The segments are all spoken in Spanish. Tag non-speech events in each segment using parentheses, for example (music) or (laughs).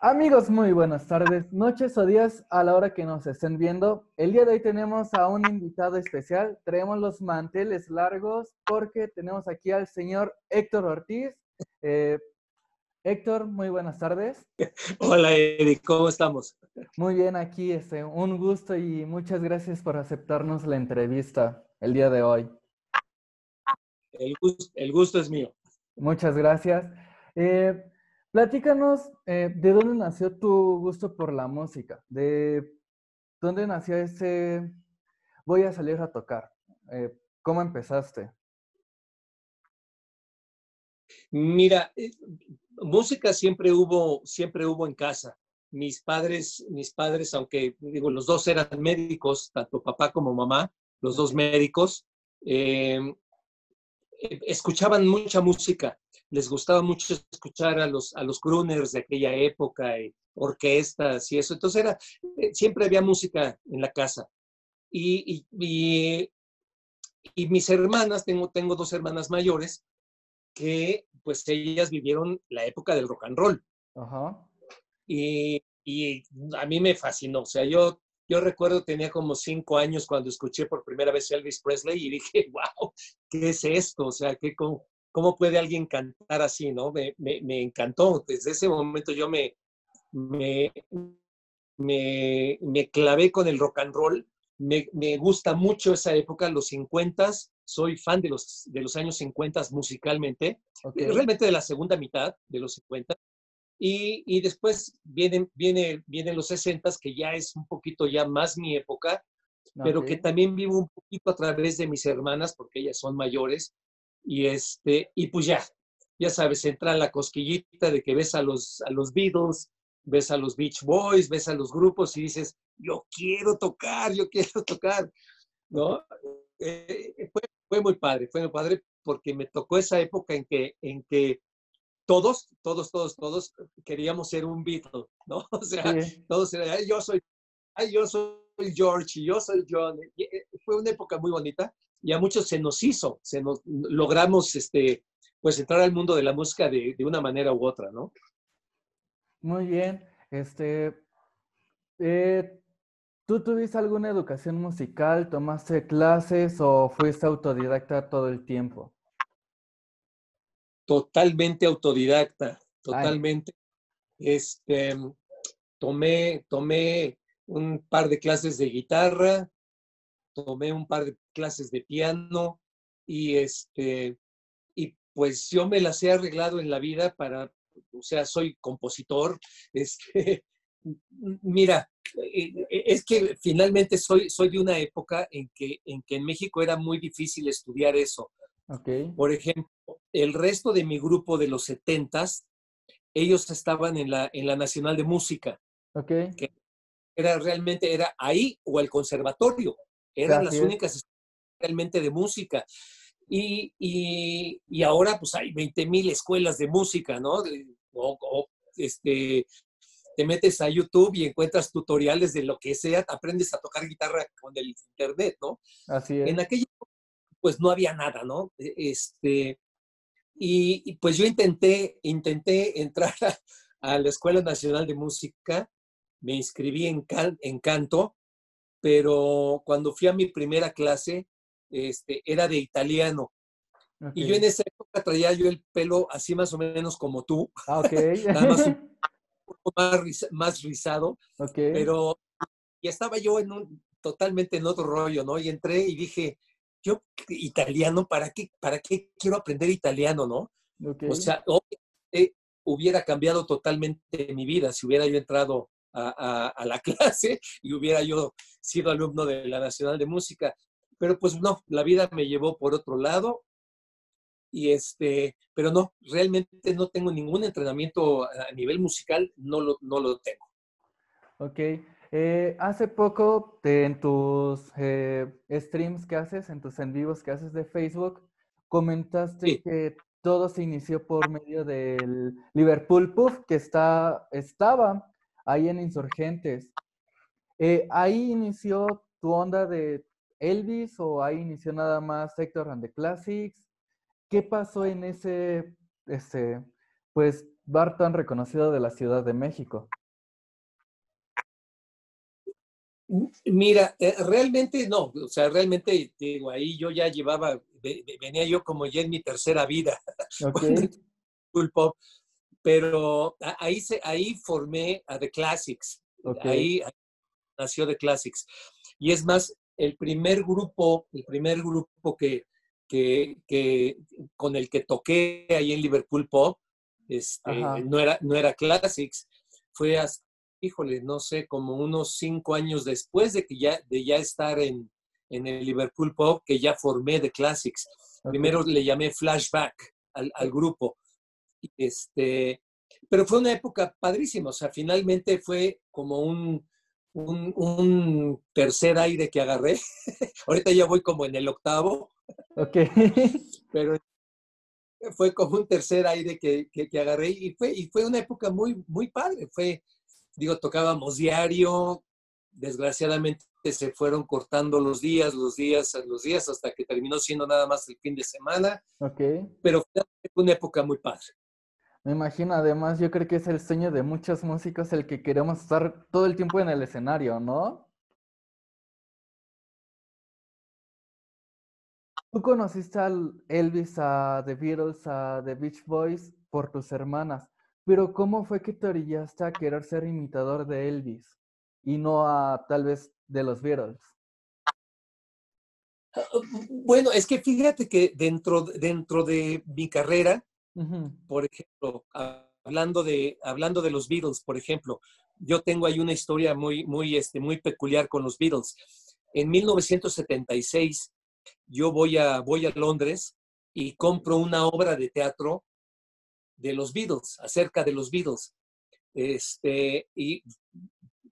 Amigos, muy buenas tardes, noches o días a la hora que nos estén viendo. El día de hoy tenemos a un invitado especial. Traemos los manteles largos porque tenemos aquí al señor Héctor Ortiz. Eh, Héctor, muy buenas tardes. (laughs) Hola, Eric, ¿cómo estamos? Muy bien, aquí este, un gusto y muchas gracias por aceptarnos la entrevista el día de hoy. El gusto, el gusto es mío. Muchas gracias. Eh, Platícanos, eh, ¿de dónde nació tu gusto por la música? ¿De dónde nació ese voy a salir a tocar? Eh, ¿Cómo empezaste? Mira, eh, música siempre hubo, siempre hubo en casa. Mis padres, mis padres, aunque digo, los dos eran médicos, tanto papá como mamá, los dos médicos, escuchaban mucha música les gustaba mucho escuchar a los, a los crooners de aquella época, y orquestas y eso. Entonces era, eh, siempre había música en la casa. Y, y, y, mis hermanas, tengo, tengo dos hermanas mayores, que pues ellas vivieron la época del rock and roll. Y, y a mí me fascinó. O sea, yo, yo recuerdo tenía como cinco años cuando escuché por primera vez Elvis Presley y dije, (laughs) wow, ¿qué es esto? O sea, ¿qué, ¿cómo puede alguien cantar así, no? Me, me, encantó. Desde ese momento yo me, me, me, clavé con el rock and roll. Me, gusta mucho esa época, los 50 soy fan de los, de los años 50 musicalmente, realmente de la segunda mitad de los 50. Y, y después vienen, viene, vienen los 60 que ya es un poquito ya más mi época, pero que también vivo un poquito a través de mis hermanas, porque ellas son mayores, y, este, y pues ya, ya sabes, entra la cosquillita de que ves a los, a los Beatles, ves a los Beach Boys, ves a los grupos y dices, yo quiero tocar, yo quiero (laughs) tocar, ¿no? Eh, fue, fue, muy padre, fue muy padre porque me tocó esa época en que, en que todos, todos, todos, todos queríamos ser un Beatle, ¿no? (laughs) O sea, todos eran, yo soy, yo soy George y yo soy John. Eh, fue una época muy bonita y a muchos se nos hizo, se nos logramos este, pues entrar al mundo de la música de, de una manera u otra, ¿no? Muy bien. Este, eh, ¿Tú tuviste alguna educación musical? ¿Tomaste clases o fuiste autodidacta todo el tiempo? Totalmente autodidacta, totalmente. Este, tomé, tomé un par de clases de guitarra, tomé un par de clases de piano y este y pues yo me las he arreglado en la vida para o sea soy compositor (laughs) este mira eh, eh, es que finalmente soy soy de una época en que en que en México era muy difícil estudiar eso okay. por ejemplo el resto de mi grupo de los setentas ellos estaban en la en la Nacional de Música okay. que era realmente era ahí o el conservatorio eran las únicas realmente de música. Y, y, ahora pues hay 20 mil escuelas de música, ¿no? O, este, te metes a YouTube y encuentras tutoriales de lo que sea, aprendes a tocar guitarra con el internet, ¿no? Así es. En aquella pues no había nada, ¿no? E, este, y, pues yo intenté, intenté entrar (laughs) a, la Escuela Nacional de Música, me inscribí en, en canto, pero cuando fui a mi primera clase, este, era de italiano. Y yo en esa época traía yo el pelo así más o menos como tú. Ah, ok. (laughs) Nada más un poco más, rizado. Ok. Pero y estaba yo en un, totalmente en otro rollo, ¿no? Y entré y dije, yo italiano, ¿para qué, para qué quiero aprender italiano, no? O sea, hubiera cambiado totalmente mi vida si hubiera yo entrado a, la (laughs) clase y hubiera yo sido alumno de la Nacional de Música. Pero pues no, la vida me llevó por otro lado y este, pero no, realmente no tengo ningún entrenamiento a nivel musical, no lo, no lo tengo. Ok. Eh, hace poco en tus eh, streams que haces, en tus en vivos que haces de Facebook, comentaste que todo se inició por medio del Liverpool Puff, que está, estaba ahí en Insurgentes. Eh, ¿Ahí inició tu onda de Elvis o ahí inició nada más Héctor and the Classics? ¿Qué pasó en ese, ese, pues, bar tan reconocido de la Ciudad de México? Mira, eh, realmente no, o sea, realmente digo, ahí yo ya llevaba, venía yo como ya en mi tercera vida, (laughs) cool pop, pero ahí, se, ahí formé a The Classics, ahí nació The Classics. Y es más, el primer grupo, el primer grupo que, que, con el que toqué ahí en Liverpool Pop, este, no, era, no era Classics, fue hasta híjole, no sé, como unos cinco años después de que ya, de ya estar en, en el Liverpool Pop, que ya formé The Classics. Primero le llamé Flashback al, al, grupo. Este, pero fue una época padrísima, o sea, finalmente fue como un, un, un tercer aire que agarré. (laughs) Ahorita ya voy como en el octavo. Ok. (laughs) pero fue como un tercer aire que, que, que, agarré y fue, y fue una época muy, muy padre. Fue, digo, tocábamos diario, desgraciadamente se fueron cortando los días, los días, los días, hasta que terminó siendo nada más el fin de semana. Ok. Pero fue una época muy padre. Me imagino, además, yo creo que es el sueño de muchos músicos el que queremos estar todo el tiempo en el escenario, ¿no? Tú conociste al Elvis, a The Beatles, a The Beach Boys por tus hermanas. Pero ¿cómo fue que te orillaste a querer ser imitador de Elvis y no a tal vez de los Beatles? Ah, bueno, es que fíjate que dentro, dentro de mi carrera, por ejemplo, hablando de, hablando de los Beatles, por ejemplo, yo tengo ahí una historia muy, muy, este, muy peculiar con los Beatles. En 1976, yo voy a, voy a Londres y compro una obra de teatro de los Beatles, acerca de los Beatles. Este, y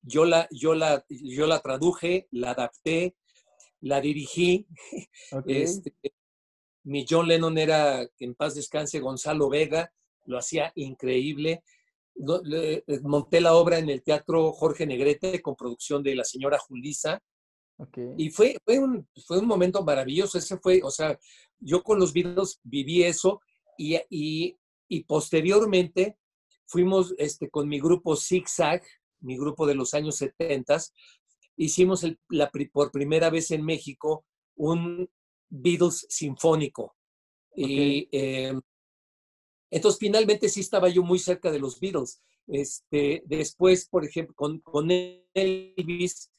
yo la, yo, la, yo la traduje, la adapté, la dirigí. (laughs) Este, mi John Lennon era, en paz descanse, Gonzalo Vega, lo hacía increíble. Monté la obra en el Teatro Jorge Negrete con producción de la señora Julisa. Y fue, fue, un, fue un momento maravilloso. Ese fue, o sea, yo con los Beatles viví eso y, y y posteriormente fuimos este, con mi grupo Zigzag, mi grupo de los años 70, hicimos la, por primera vez en México un Beatles sinfónico. Y em, entonces finalmente sí estaba yo muy cerca de los Beatles. Este, después, por ejemplo, con, con Elvis,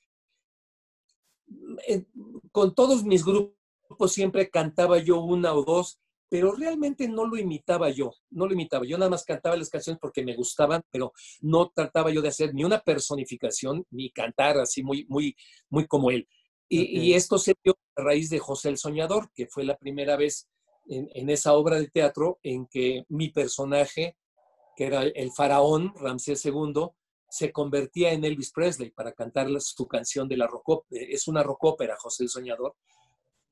con todos mis grupos siempre cantaba yo una o dos pero realmente no lo imitaba yo, no lo imitaba. Yo nada más cantaba las canciones porque me gustaban, pero no trataba yo de hacer ni una personificación ni cantar así muy, muy, muy como él. Y, esto se dio a raíz de José el Soñador, que fue la primera vez en, esa obra de teatro en que mi personaje, que era el faraón Ramsés II, se convertía en Elvis Presley para cantar su canción de la rock Es una rock ópera, José el Soñador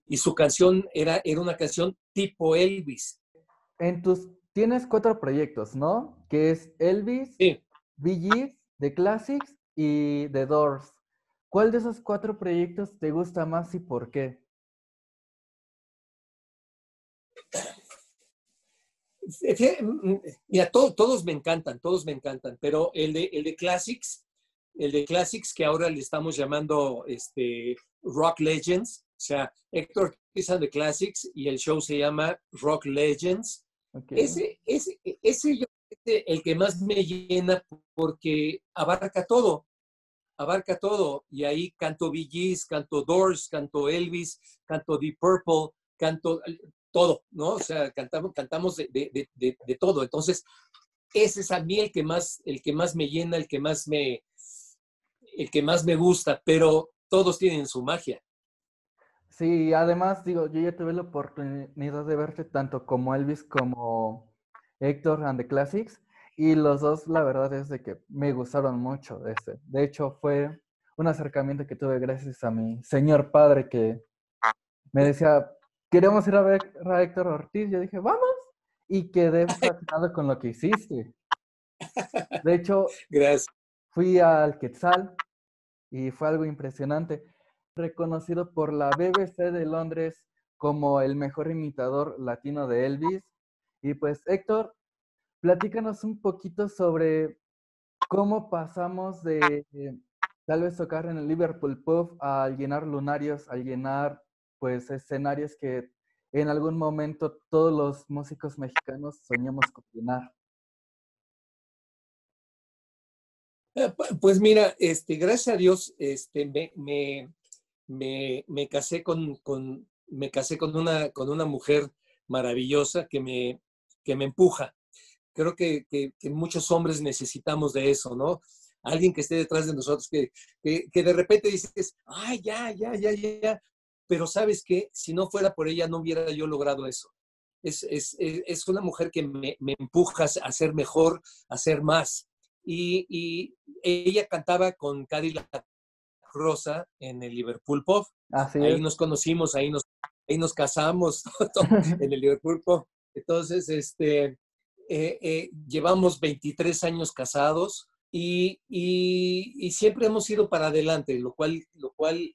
y su canción era, era una canción tipo Elvis. En tus, tienes cuatro proyectos, ¿no? Que es Elvis, sí. The Classics y The Doors. ¿Cuál de esos cuatro proyectos te gusta más y por qué? Mira, todos me encantan, todos me encantan, pero el de, el de Classics, el de Classics que ahora le estamos llamando este, Rock Legends, o sea, Héctor Ortiz de Classics y el show se llama Rock Legends. Ese, ese, ese yo el que más me llena porque abarca todo, abarca todo. Y ahí canto Bee canto Doors, canto Elvis, canto Deep Purple, canto todo, ¿no? O sea, cantamos, cantamos de, de, de, de, todo. Entonces, ese es a mí el que más, el que más me llena, el que más me, el que más me gusta, pero todos tienen su magia. Sí, además, digo, yo ya tuve la oportunidad de verte tanto como Elvis como Héctor and the Classics, y los dos, la verdad es de que me gustaron mucho. Este. De hecho, fue un acercamiento que tuve gracias a mi señor padre que me decía, queremos ir a ver a Héctor Ortiz. Yo dije, vamos, y quedé (laughs) fascinado con lo que hiciste. De hecho, gracias. fui al Quetzal y fue algo impresionante reconocido por la BBC de Londres como el mejor imitador latino de Elvis. Y pues Héctor, platícanos un poquito sobre cómo pasamos de tal vez tocar en el Liverpool Pub a llenar lunarios, a llenar pues escenarios que en algún momento todos los músicos mexicanos soñamos con llenar. Eh, pues mira, este, gracias a Dios, este, me, me, me, casé con, con, me casé con una, con una mujer maravillosa que me, que me empuja. Creo que, que, muchos hombres necesitamos de eso, ¿no? Alguien que esté detrás de nosotros, que, que, de repente dices, ay, ya, ya, ya, ya, pero sabes que si no fuera por ella no hubiera yo logrado eso. Es, es, es una mujer que me, me empuja a ser mejor, a ser más y, ella cantaba con Cadillac Rosa en el Liverpool Pop. ahí nos conocimos, ahí nos, ahí nos casamos (laughs) (laughs) en el Liverpool Pop. Entonces, este, eh, eh, llevamos 23 años casados y, y, siempre hemos ido para adelante, lo cual, lo cual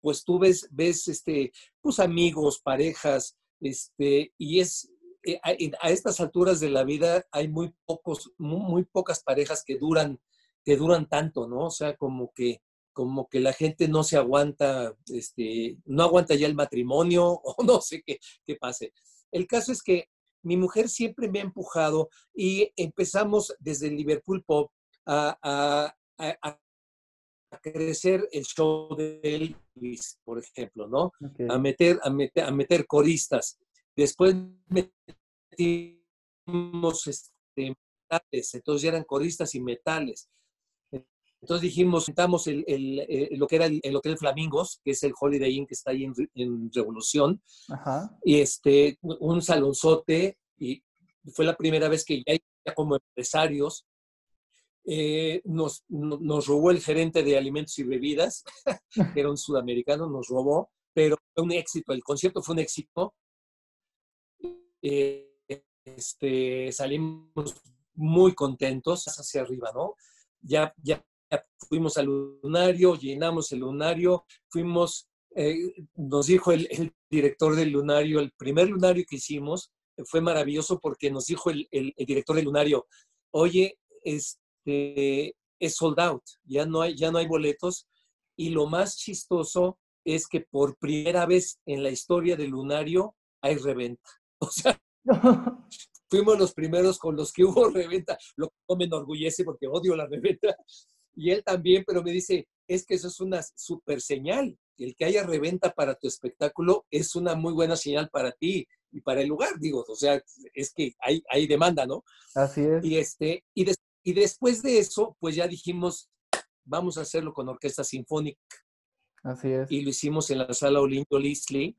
pues tú ves, ves este, pues amigos, parejas, este, y es, eh, a, estas alturas de la vida hay muy pocos, muy, pocas parejas que duran, que duran tanto, ¿no? O sea, como que, como que la gente no se aguanta, este, no aguanta ya el matrimonio (laughs) o no sé qué, qué pase. El caso es que mi mujer siempre me ha empujado y empezamos desde el Liverpool Pop a, a, crecer el show de Elvis, por ejemplo, ¿no? A, meter, a, meter, a meter coristas. Después metimos este, metales, entonces ya eran coristas y metales. Entonces dijimos, sentamos el, el, lo que era el, Hotel Flamingos, que es el Holiday Inn que está ahí en, Revolución, y este, un salonzote, y fue la primera vez que ya, como empresarios eh, nos, nos, robó el gerente de alimentos y bebidas, (laughs) que era un sudamericano, nos robó, pero fue un éxito, el concierto fue un éxito. Eh, este, salimos muy contentos hacia arriba, ¿no? Ya, ya fuimos al lunario, llenamos el lunario, fuimos, eh, nos dijo el, director del lunario, el primer lunario que hicimos, fue maravilloso porque nos dijo el, el, director del lunario, oye, este, es sold out, ya no, hay, ya no hay boletos. Y lo más chistoso es que por primera vez en la historia del lunario hay reventa. (laughs) O sea, (laughs) Fuimos los primeros con los que hubo reventa, lo que me enorgullece porque odio la reventa. Y él también, pero me dice, es que eso es una super señal. El que haya reventa para tu espectáculo es una muy buena señal para ti y para el lugar, digo, o sea, es que hay, hay demanda, ¿no? Así es. Y, este, y, y después de eso, pues ya dijimos, vamos a hacerlo con orquesta sinfónica. Así es. Y lo hicimos en la sala Olinto Lisley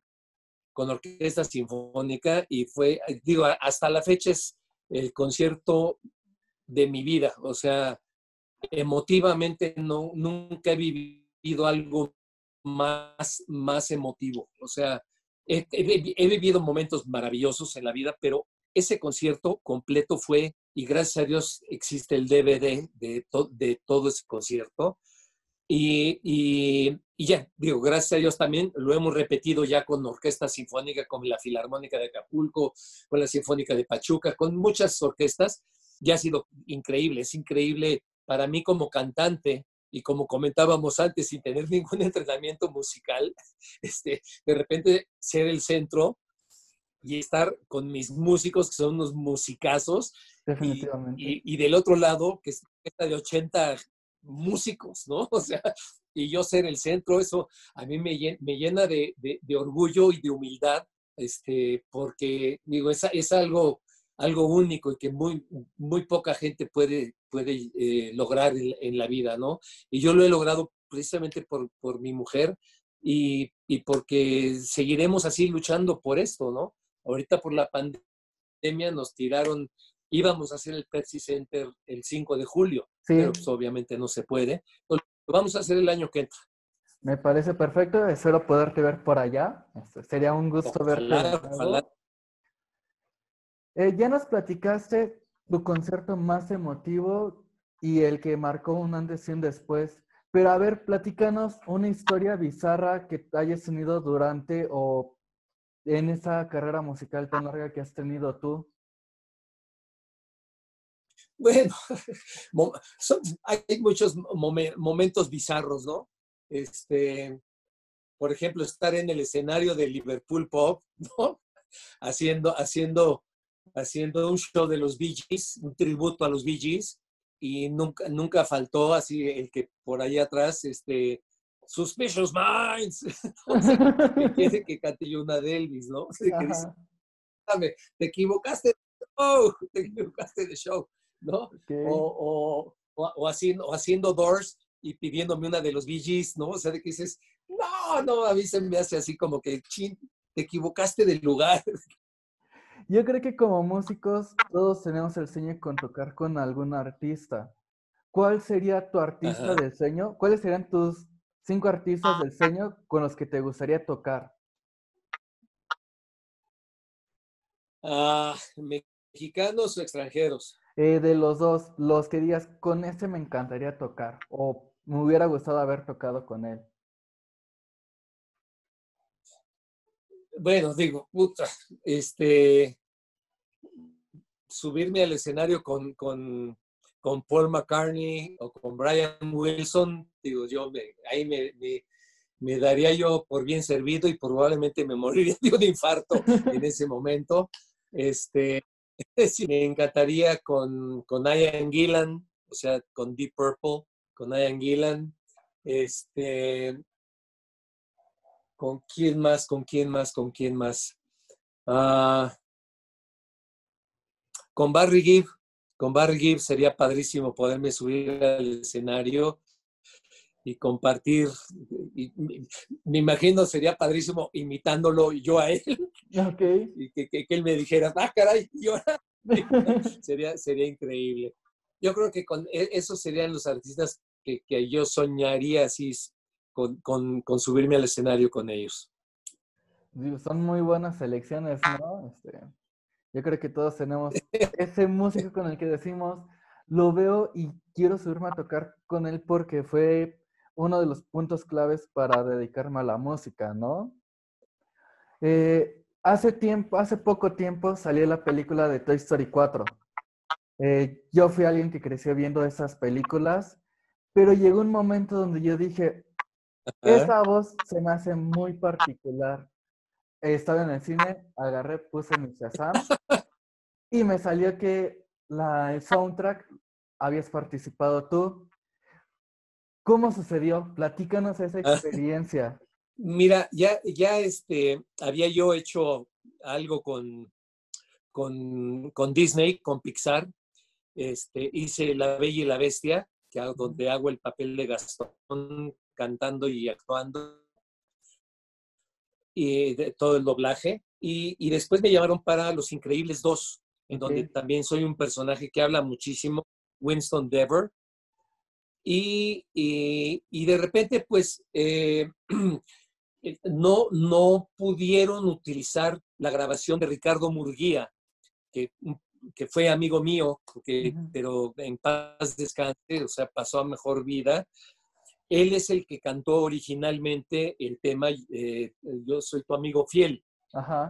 con orquesta sinfónica y fue, digo, hasta la fecha es el concierto de mi vida. O sea, emotivamente no, nunca he vivido algo más, más emotivo. O sea, he, vivido momentos maravillosos en la vida, pero ese concierto completo fue, y gracias a Dios existe el DVD de, todo ese concierto, y, ya, digo, gracias a Dios también lo hemos repetido ya con orquesta sinfónica, con la Filarmónica de Acapulco, con la Sinfónica de Pachuca, con muchas orquestas. Ya ha sido increíble, es increíble para mí como cantante y como comentábamos antes, sin tener (laughs) ningún entrenamiento musical, este, de repente ser el centro y estar con mis músicos, que son unos musicazos. Definitivamente. Y, y, del otro lado, que es de 80 músicos, ¿no? (laughs) O sea, y yo ser el centro, eso a mí me, llena de, orgullo y de humildad, este, porque digo, es, es algo, algo único y que muy, muy poca gente puede, puede eh, lograr en, la vida, ¿no? Y yo lo he logrado precisamente por, por mi mujer y, y, porque seguiremos así luchando por esto, ¿no? Ahorita por la pandemia nos tiraron íbamos a hacer el Pepsi Center el 5 de julio, pero pues obviamente no se puede. lo vamos a hacer el año que entra. Me parece perfecto, espero poderte ver por allá. Este, sería un gusto verte. Ojalá. Eh, ya nos platicaste tu concierto más emotivo y el que marcó un antes y un después. Pero a ver, platícanos una historia bizarra que hayas tenido durante o en esa carrera musical tan larga que has tenido tú. Bueno, (laughs) hay muchos momentos bizarros, ¿no? Este, por ejemplo, estar en el escenario de Liverpool Pop, (laughs) ¿no? Haciendo, haciendo, haciendo un show de los Bee Gees, un tributo a los Bee Gees, y nunca, nunca faltó así el que por ahí atrás, este, Suspicious Minds, (laughs) que (laughs) quiere que cante yo una de Elvis, ¿no? (laughs) te equivocaste de show, te equivocaste de show, ¿no? O, o, haciendo, haciendo Doors y pidiéndome una de los Bee ¿no? O sea, de que dices, no, no, a mí se me hace así como que, chin, te equivocaste del lugar. Yo creo que como músicos todos tenemos el sueño con tocar con algún artista. ¿Cuál sería tu artista de sueño? ¿Cuáles serían tus cinco artistas del sueño con los que te gustaría tocar? Ah, mexicanos o extranjeros. Eh, de los dos, los que digas, con este me encantaría tocar o me hubiera gustado haber tocado con él. Bueno, digo, puta, este, subirme al escenario con, con, con, Paul McCartney o con Brian Wilson, digo, yo ahí me, me, daría yo por bien servido y probablemente me (laughs) moriría de un infarto en ese momento. Este, (laughs) me encantaría con, con Ian Gillan, o sea, con Deep Purple, con Ian Gillan. Este, ¿Con quién más? ¿Con quién más? ¿Con quién más? Ah, con Barry Gibb. Con Barry Gibb sería padrísimo poderme subir al escenario y compartir. me imagino sería padrísimo imitándolo yo a él. Y que, él me dijera, ah, caray, yo (laughs) sería, sería increíble. Yo creo que con e, esos serían los artistas que, que yo soñaría así con, con, con, subirme al escenario con ellos. Son muy buenas selecciones, ¿no? Este, yo creo que todos tenemos (laughs) ese músico con el que decimos, lo veo y quiero subirme a tocar con él porque fue uno de los puntos claves para dedicarme a la música, ¿no? Eh, hace tiempo, hace poco tiempo salió la película de Toy Story 4. Eh, yo fui alguien que creció viendo esas películas, pero llegó un momento donde yo dije, esa voz se me hace muy particular. Estaba en el cine, agarré, puse mi Shazam y me salió que la, el soundtrack habías participado tú. ¿Cómo sucedió? Platícanos esa ah. experiencia. (laughs) Mira, ya, ya este, había yo hecho algo con, con, con Disney, con Pixar. Este, hice La Bella y la Bestia, que, donde hago el papel de Gastón cantando y actuando de, todo el doblaje. Y, y, después me llamaron para Los Increíbles 2, en donde también soy un personaje que habla muchísimo, Winston Dever. Y, y, y de repente, pues, eh, (clears throat) eh, no, no pudieron utilizar la grabación de Ricardo Murguía, que, que fue amigo mío, que, pero en paz descanse, o sea, pasó a mejor vida. Él es el que cantó originalmente el tema eh, Yo soy tu amigo fiel.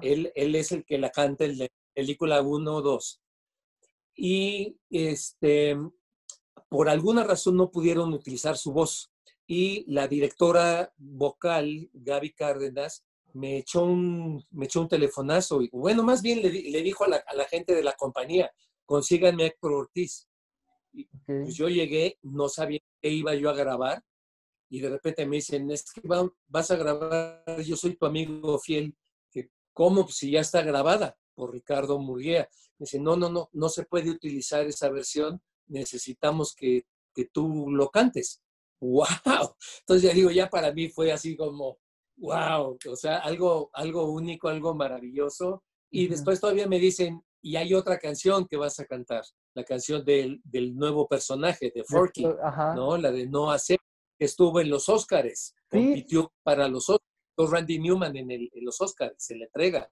Él, él es el que la canta en la película 1 o 2. Y este, por alguna razón no pudieron utilizar su voz. Y la directora vocal, Gaby Cárdenas, me echó un, me echó un telefonazo. Y, bueno, más bien le, le dijo a la, a la, gente de la compañía, consíganme a Héctor Ortiz. Pues yo llegué, no sabía qué iba yo a grabar y de repente me dicen, es que vas a grabar, yo soy tu amigo fiel, que ¿cómo? Pues si ya está grabada por Ricardo Murguía. Me dice, no, no, no, no se puede utilizar esa versión, necesitamos que, que tú lo cantes. (laughs) ¡Wow! Entonces ya digo, ya para mí fue así como, wow, o sea, algo, algo único, algo maravilloso. Y después todavía me dicen, y hay otra canción que vas a cantar, la canción del, del nuevo personaje de Forky, ¿no? La de No hacer estuvo en los Óscares, compitió para los Óscares, Randy Newman en, el, en los Óscares, se le entrega.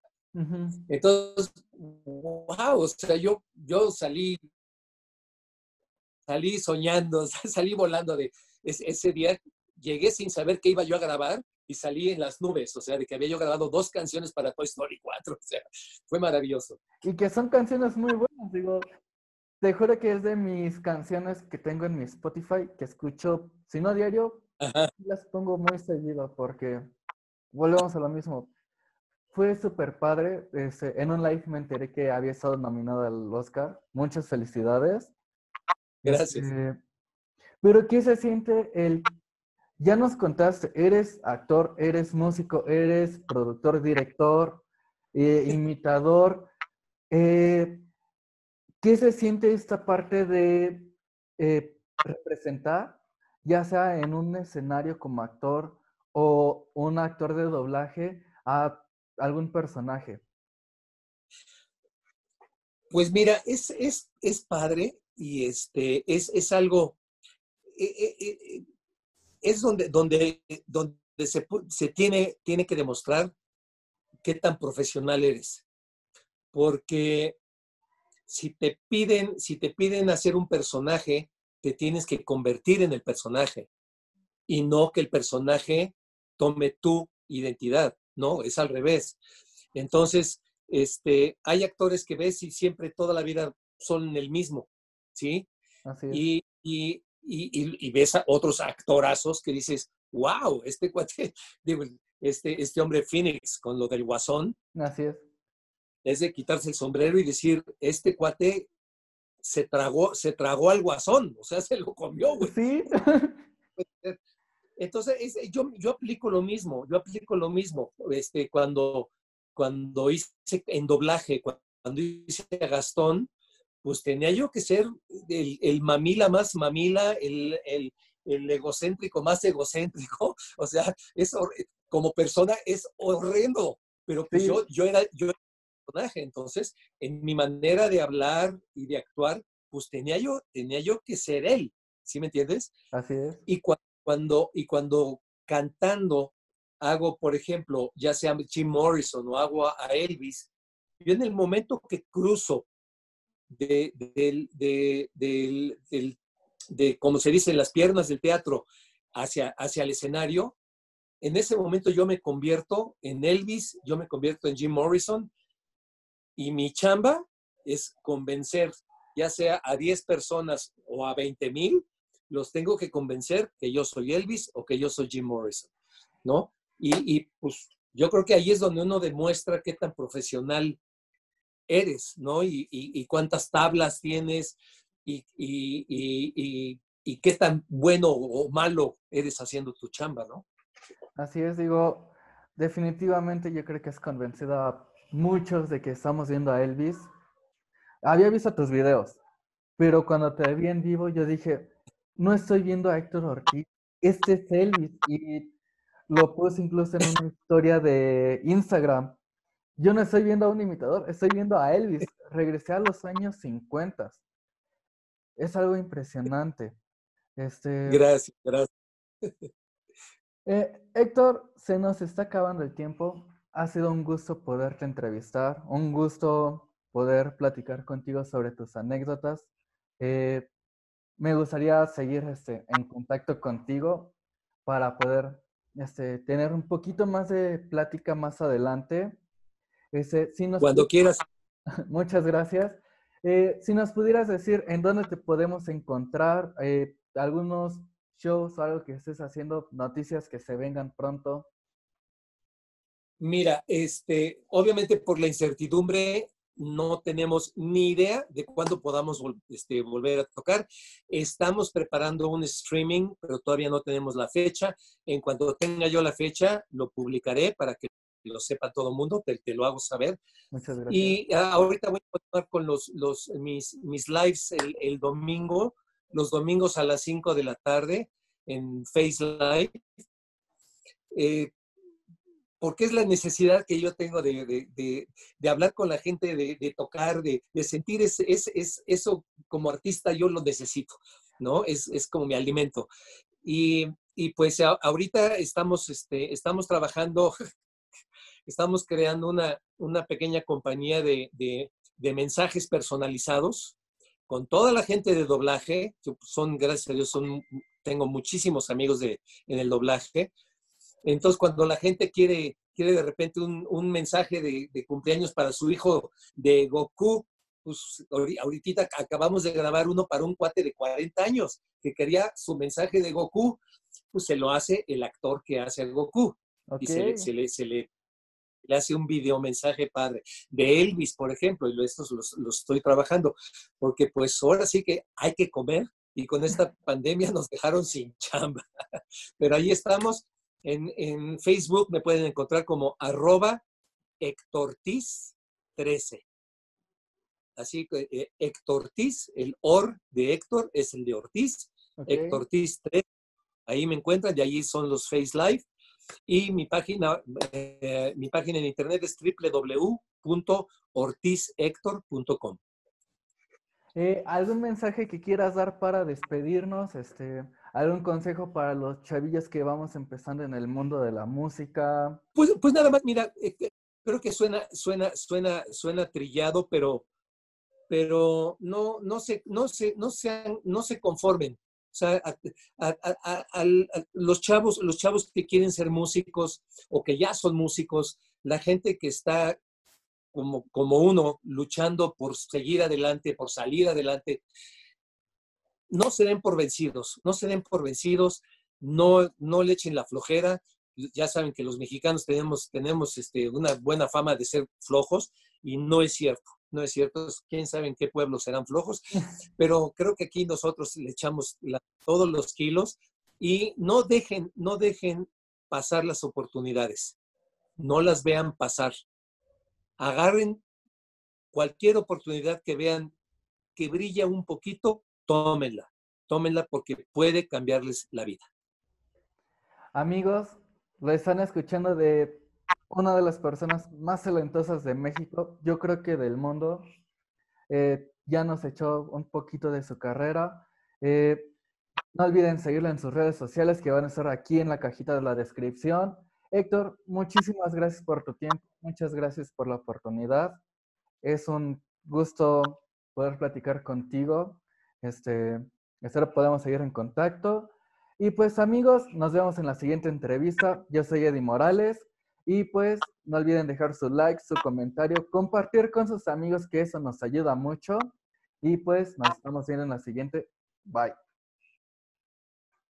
Entonces, wow, o sea, yo, yo salí, salí soñando, (laughs) salí volando de ese día, llegué sin saber qué iba yo a grabar y salí en las nubes, o sea, de que había yo grabado dos canciones para Toy Story 4, (laughs) o sea, fue maravilloso. Y que son canciones muy buenas, digo, te juro que es de mis canciones que tengo en mi Spotify, que escucho, si no diario, las pongo muy seguido porque volvemos a lo mismo. Fue súper padre. Este, en un live me enteré que había estado nominado al Oscar. Muchas felicidades. Gracias. Este, pero ¿qué se siente el... Ya nos contaste, eres actor, eres músico, eres productor, director, eh, imitador. Eh, ¿Qué se siente esta parte de eh, representar, ya sea en un escenario como actor o un actor de doblaje, a algún personaje? Pues mira, es, es, es padre y este, es, es algo, eh, eh, es donde, donde, donde se, se tiene, tiene que demostrar qué tan profesional eres. Porque si te piden, si te piden hacer un personaje, te tienes que convertir en el personaje y no que el personaje tome tu identidad, no, es al revés. Entonces, este, hay actores que ves y siempre toda la vida son el mismo, ¿sí? Y, y, y, ves a otros actorazos que dices, wow, este cuate, (laughs) digo, este, este hombre Phoenix con lo del guasón. Así es es de quitarse el sombrero y decir, este cuate se tragó, se tragó al guasón, o sea, (laughs) se lo comió, güey. Sí. (laughs) Entonces, yo, yo aplico lo mismo, yo aplico lo mismo. Este, cuando, cuando hice en doblaje, cuando hice a Gastón, pues tenía yo que ser el, mamila más mamila, el, egocéntrico más egocéntrico. (laughs) O sea, eso como persona es horrendo. Pero pues yo, yo, era, yo entonces, en mi manera de hablar y de actuar, pues tenía yo, tenía yo que ser él, ¿sí me entiendes? Así es. Y cuando, y cuando cantando hago, por ejemplo, ya sea Jim Morrison o hago a Elvis, yo en el momento que cruzo de, de, de, de, como se dice, las piernas del teatro hacia, hacia el escenario, en ese momento yo me convierto en Elvis, yo me convierto en Jim Morrison y mi chamba es convencer, ya sea a 10 personas o a 20 mil, los tengo que convencer que yo soy Elvis o que yo soy Jim Morrison, ¿no? Y, pues yo creo que ahí es donde uno demuestra qué tan profesional eres, ¿no? Y, cuántas tablas tienes y, y, qué tan bueno o malo eres haciendo tu chamba, ¿no? Así es, digo, definitivamente yo creo que es convencida muchos de que estamos viendo a Elvis. Había visto tus videos, pero cuando te vi en vivo yo dije, no estoy viendo a Héctor Ortiz, este es Elvis. Y lo puse incluso en una historia de Instagram. Yo no estoy viendo a un imitador, estoy viendo a Elvis. Regresé a los años 50. Es algo impresionante. Este... Gracias, gracias. Eh, Héctor, se nos está acabando el tiempo. Ha sido un gusto poderte entrevistar, un gusto poder platicar contigo sobre tus anécdotas. Eh, me gustaría seguir este, en contacto contigo para poder este, tener un poquito más de plática más adelante. Este, si Cuando quieras. (laughs) Muchas gracias. Eh, si nos pudieras decir en dónde te podemos encontrar, eh, algunos shows o algo que estés haciendo, noticias que se vengan pronto. Mira, este, obviamente por la incertidumbre no tenemos ni idea de cuándo podamos este, volver a tocar. Estamos preparando un streaming, pero todavía no tenemos la fecha. En cuanto tenga yo la fecha, lo publicaré para que lo sepa todo el mundo, te, lo hago saber. Muchas gracias. Y ah, ahorita voy a continuar con los, los, mis, mis lives el, el, domingo, los domingos a las 5 de la tarde en Face Live. Eh, porque es la necesidad que yo tengo de, hablar con la gente, de, tocar, de, sentir ese, eso como artista, yo lo necesito, ¿no? Es, como mi alimento. Y, pues ahorita estamos, este, estamos trabajando, (laughs) estamos creando una, una pequeña compañía de, mensajes personalizados con toda la gente de doblaje, que son, gracias a Dios, son, tengo muchísimos amigos de, en el doblaje, entonces, cuando la gente quiere, quiere de repente un, mensaje de, cumpleaños para su hijo de Goku, pues ahorita acabamos de grabar uno para un cuate de 40 años que quería su mensaje de Goku, pues se lo hace el actor que hace a Goku. Y se le, se le, se le, le, hace un video mensaje padre. De Elvis, por ejemplo, y estos los, los estoy trabajando, porque pues ahora sí que hay que comer y con esta (laughs) pandemia nos dejaron sin (laughs) chamba. Pero ahí estamos. En, en Facebook me pueden encontrar como arroba Hectortiz 13. Así que eh, Héctor Ortiz, el OR de Héctor es el de Ortiz, Héctor Ortiz 3, ahí me encuentran y allí son los Face Live. Y mi página, eh, mi página en internet es www.ortizhector.com. Eh, ¿Algún mensaje que quieras dar para despedirnos? Este, ¿Algún consejo para los chavillos que vamos empezando en el mundo de la música? Pues, pues nada más, mira, creo que suena, suena, suena, suena trillado, pero pero no, no, se, no, se, no, sean, no se conformen. O sea, a, los, chavos, los chavos que quieren ser músicos o que ya son músicos, la gente que está como, como uno luchando por seguir adelante, por salir adelante, no se den por vencidos, no se den por vencidos, no, no le echen la flojera. Ya saben que los mexicanos tenemos, tenemos este, una buena fama de ser flojos y no es cierto no es cierto, quién sabe en qué pueblos serán flojos, (laughs) pero creo que aquí nosotros le echamos todos los kilos y no dejen, no dejen pasar las oportunidades, no las vean pasar. Agarren cualquier oportunidad que vean que brilla un poquito, tómenla, tómenla porque puede cambiarles la vida. Amigos, lo están escuchando de una de las personas más talentosas de México, yo creo que del mundo. Eh, ya nos echó un poquito de su carrera. Eh, no olviden seguirlo en sus redes sociales que van a estar aquí en la cajita de la descripción. Héctor, muchísimas gracias por tu tiempo, muchas gracias por la oportunidad. Es un gusto poder platicar contigo. Este, espero podamos seguir en contacto. Y pues amigos, nos vemos en la siguiente entrevista. Yo soy Eddie Morales. Y pues no olviden dejar su like, su comentario, compartir con sus amigos, que eso nos ayuda mucho. Y pues nos estamos viendo en la siguiente. Bye.